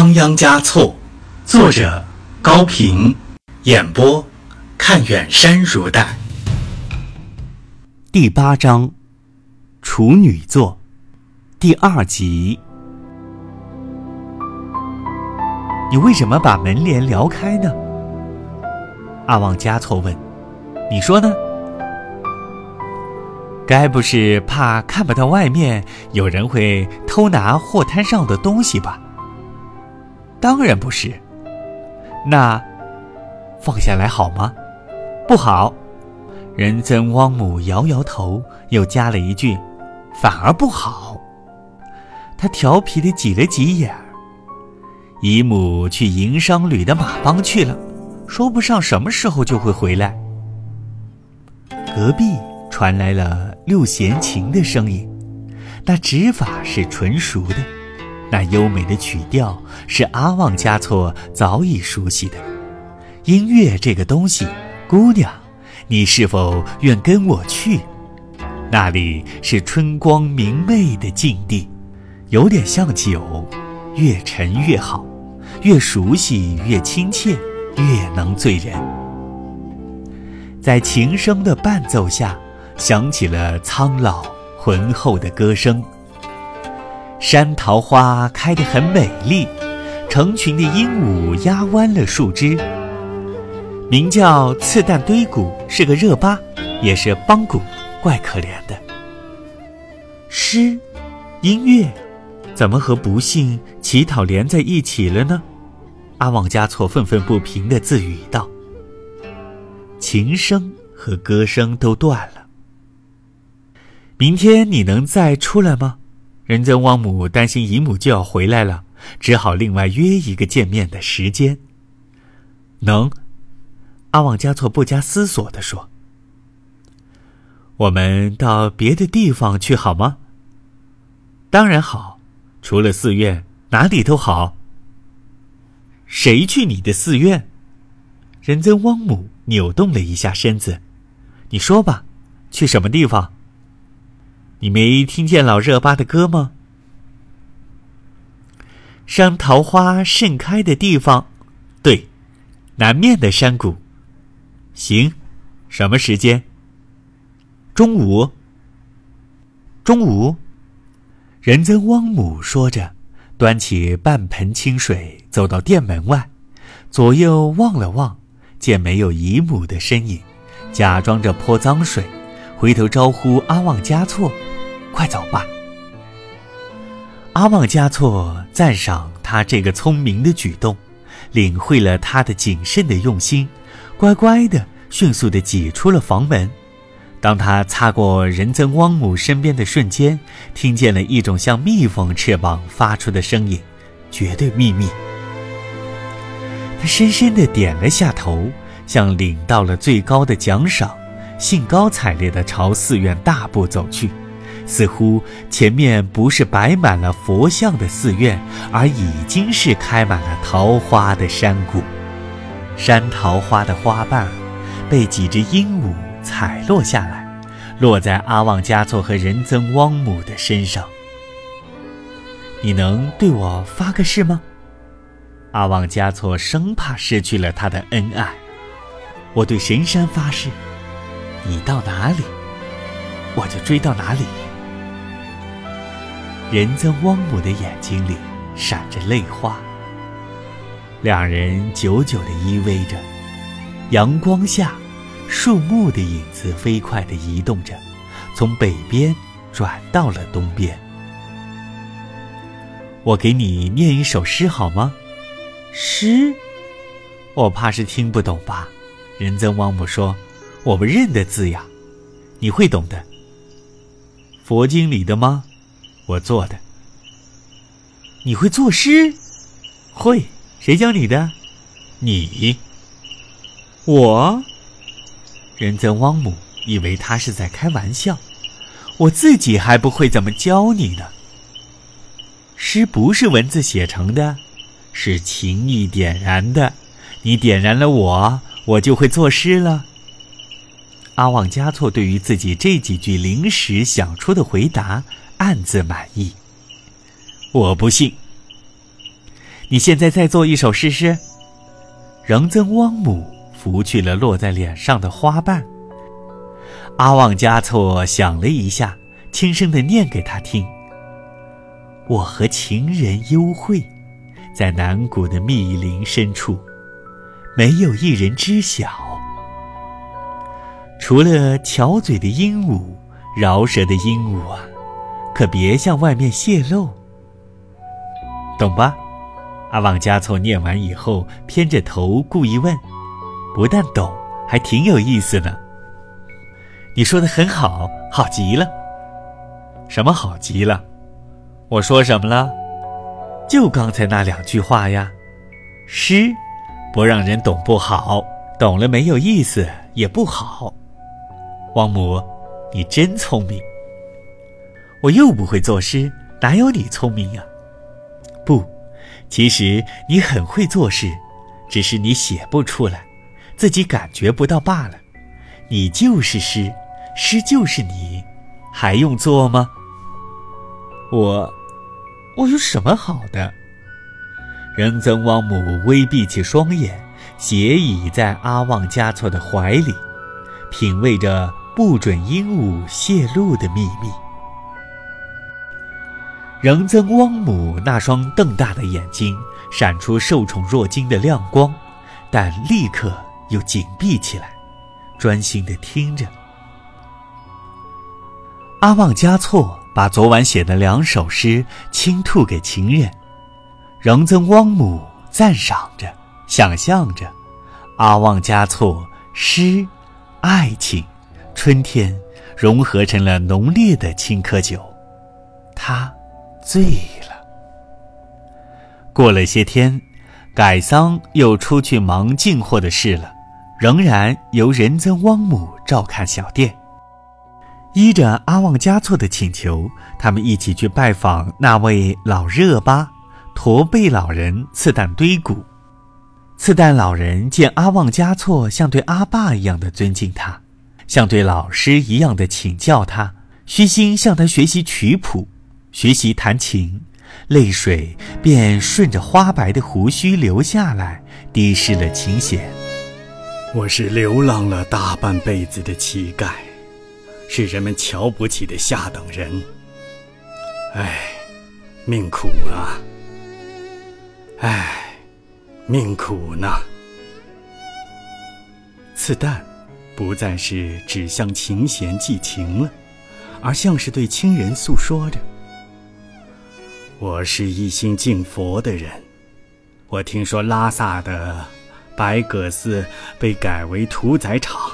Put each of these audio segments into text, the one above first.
仓央嘉措，作者高平，演播看远山如黛。第八章，处女座，第二集。你为什么把门帘撩开呢？阿旺嘉措问。你说呢？该不是怕看不到外面有人会偷拿货摊上的东西吧？当然不是。那放下来好吗？不好。仁增汪母摇摇头，又加了一句：“反而不好。”他调皮的挤了挤眼。姨母去营商旅的马帮去了，说不上什么时候就会回来。隔壁传来了六弦琴的声音，那指法是纯熟的，那优美的曲调是阿旺加措早已熟悉的。音乐这个东西，姑娘，你是否愿跟我去？那里是春光明媚的境地，有点像酒，越陈越好，越熟悉越亲切，越能醉人。在琴声的伴奏下，响起了苍老浑厚的歌声。山桃花开得很美丽，成群的鹦鹉压弯了树枝。名叫刺蛋堆谷，是个热巴，也是邦谷，怪可怜的。诗，音乐，怎么和不幸乞讨连在一起了呢？阿旺加措愤愤不平地自语道。琴声和歌声都断了。明天你能再出来吗？仁增汪母担心姨母就要回来了，只好另外约一个见面的时间。能，阿旺加措不加思索地说：“我们到别的地方去好吗？”当然好，除了寺院，哪里都好。谁去你的寺院？仁增汪母。扭动了一下身子，你说吧，去什么地方？你没听见老热巴的歌吗？山桃花盛开的地方，对，南面的山谷。行，什么时间？中午。中午。仁增汪母说着，端起半盆清水，走到店门外，左右望了望。见没有姨母的身影，假装着泼脏水，回头招呼阿旺加措：“快走吧。”阿旺加措赞赏他这个聪明的举动，领会了他的谨慎的用心，乖乖的、迅速的挤出了房门。当他擦过仁增汪姆身边的瞬间，听见了一种像蜜蜂翅膀发出的声音，绝对秘密。他深深的点了下头，像领到了最高的奖赏，兴高采烈地朝寺院大步走去，似乎前面不是摆满了佛像的寺院，而已经是开满了桃花的山谷。山桃花的花瓣被几只鹦鹉采落下来，落在阿旺加措和仁增汪姆的身上。你能对我发个誓吗？阿旺加措生怕失去了他的恩爱，我对神山发誓：你到哪里，我就追到哪里。仁增汪母的眼睛里闪着泪花。两人久久的依偎着，阳光下，树木的影子飞快地移动着，从北边转到了东边。我给你念一首诗好吗？诗，我怕是听不懂吧？仁增汪姆说：“我不认得字呀，你会懂的。佛经里的吗？我做的。你会作诗？会。谁教你的？你。我。仁增汪母以为他是在开玩笑，我自己还不会怎么教你呢。诗不是文字写成的。是情意点燃的，你点燃了我，我就会作诗了。阿旺加措对于自己这几句临时想出的回答暗自满意。我不信，你现在再做一首诗诗。仁增汪姆拂去了落在脸上的花瓣。阿旺加措想了一下，轻声的念给他听：“我和情人幽会，在南谷的密林深处，没有一人知晓，除了巧嘴的鹦鹉、饶舌的鹦鹉啊，可别向外面泄露，懂吧？”阿旺加措念完以后，偏着头故意问：“不但懂，还挺有意思呢。”你说的很好，好极了。什么好极了？我说什么了？就刚才那两句话呀。诗，不让人懂不好，懂了没有意思也不好。汪母，你真聪明。我又不会作诗，哪有你聪明呀？不。其实你很会作诗，只是你写不出来，自己感觉不到罢了。你就是诗，诗就是你，还用做吗？我，我有什么好的？仁增汪姆微闭起双眼，斜倚在阿旺加措的怀里，品味着不准鹦鹉泄露的秘密。仍增汪母那双瞪大的眼睛闪出受宠若惊的亮光，但立刻又紧闭起来，专心的听着。阿旺加措把昨晚写的两首诗倾吐给情人，仍增汪母赞赏着，想象着阿旺加措诗、爱情、春天融合成了浓烈的青稞酒，他。醉了。过了些天，改桑又出去忙进货的事了，仍然由仁增汪姆照看小店。依着阿旺加措的请求，他们一起去拜访那位老热巴驼背老人次旦堆谷。次旦老人见阿旺加措像对阿爸一样的尊敬他，像对老师一样的请教他，虚心向他学习曲谱。学习弹琴，泪水便顺着花白的胡须流下来，滴湿了琴弦。我是流浪了大半辈子的乞丐，是人们瞧不起的下等人。唉，命苦啊！唉，命苦呢。次旦，不再是指向琴弦寄情了，而像是对亲人诉说着。我是一心敬佛的人，我听说拉萨的白葛寺被改为屠宰场，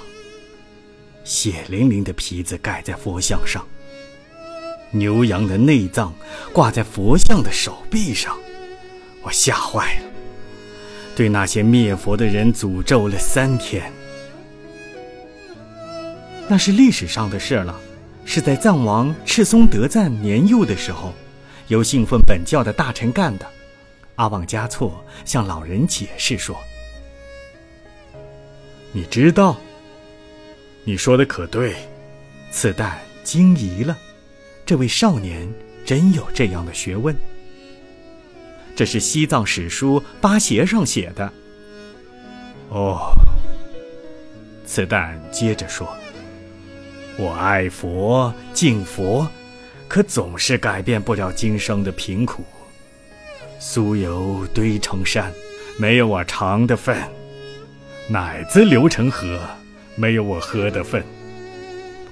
血淋淋的皮子盖在佛像上，牛羊的内脏挂在佛像的手臂上，我吓坏了，对那些灭佛的人诅咒了三天。那是历史上的事了，是在藏王赤松德赞年幼的时候。由信奉本教的大臣干的，阿旺加措向老人解释说：“你知道，你说的可对。”此旦惊疑了，这位少年真有这样的学问？这是西藏史书八邪上写的。哦，此旦接着说：“我爱佛，敬佛。”可总是改变不了今生的贫苦。酥油堆成山，没有我尝的份；奶子流成河，没有我喝的份；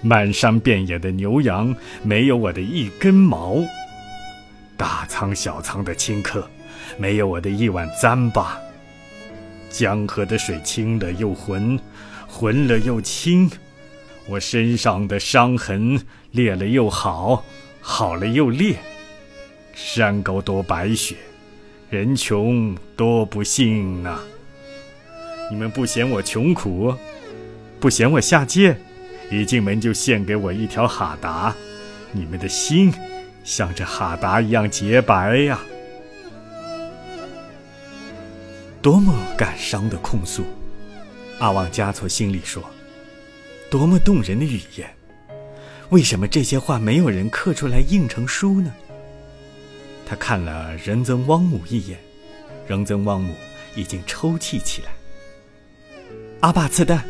满山遍野的牛羊，没有我的一根毛；大仓小仓的顷刻，没有我的一碗糌粑。江河的水清了又浑，浑了又清；我身上的伤痕裂了又好。好了又裂，山高多白雪，人穷多不幸呐。你们不嫌我穷苦，不嫌我下贱，一进门就献给我一条哈达，你们的心像这哈达一样洁白呀！多么感伤的控诉，阿旺加措心里说，多么动人的语言。为什么这些话没有人刻出来印成书呢？他看了仁增汪姆一眼，仁增旺姆已经抽泣起来。阿爸刺蛋，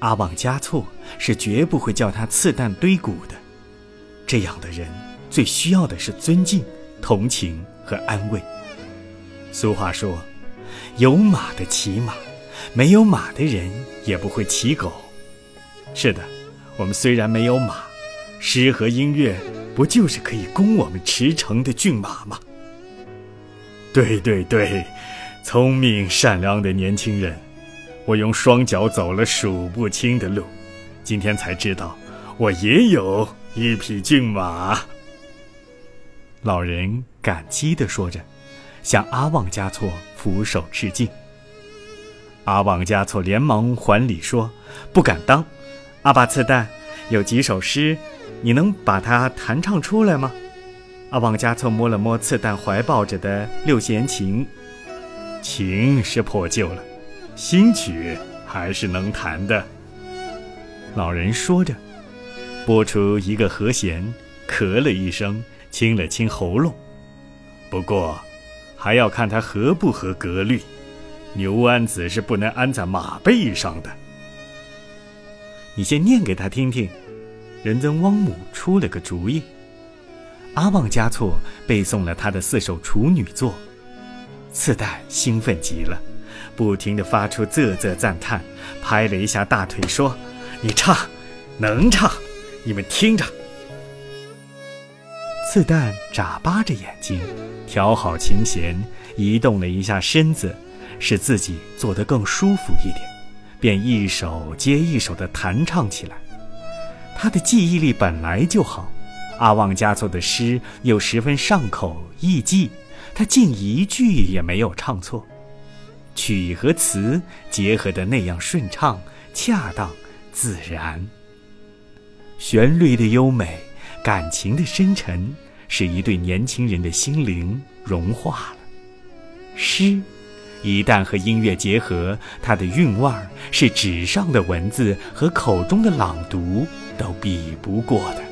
阿旺加措是绝不会叫他刺蛋堆骨的。这样的人最需要的是尊敬、同情和安慰。俗话说：“有马的骑马，没有马的人也不会骑狗。”是的，我们虽然没有马，诗和音乐不就是可以供我们驰骋的骏马吗？对对对，聪明善良的年轻人，我用双脚走了数不清的路，今天才知道我也有一匹骏马。老人感激地说着，向阿旺加措俯首致敬。阿旺加措连忙还礼说：“不敢当，阿巴次旦，有几首诗，你能把它弹唱出来吗？”阿旺加措摸了摸次旦怀抱着的六弦琴，琴是破旧了，新曲还是能弹的。老人说着，拨出一个和弦，咳了一声，清了清喉咙。不过，还要看他合不合格律。牛鞍子是不能安在马背上的。你先念给他听听。仁增汪姆出了个主意。阿旺加措背诵了他的四首处女作，次旦兴奋极了，不停地发出啧啧赞叹，拍了一下大腿说：“你唱，能唱，你们听着。”次旦眨巴着眼睛，调好琴弦，移动了一下身子，使自己坐得更舒服一点，便一首接一首地弹唱起来。他的记忆力本来就好。阿旺加措的诗又十分上口易记，他竟一句也没有唱错，曲和词结合的那样顺畅、恰当、自然。旋律的优美，感情的深沉，使一对年轻人的心灵融化了。诗，一旦和音乐结合，它的韵味儿是纸上的文字和口中的朗读都比不过的。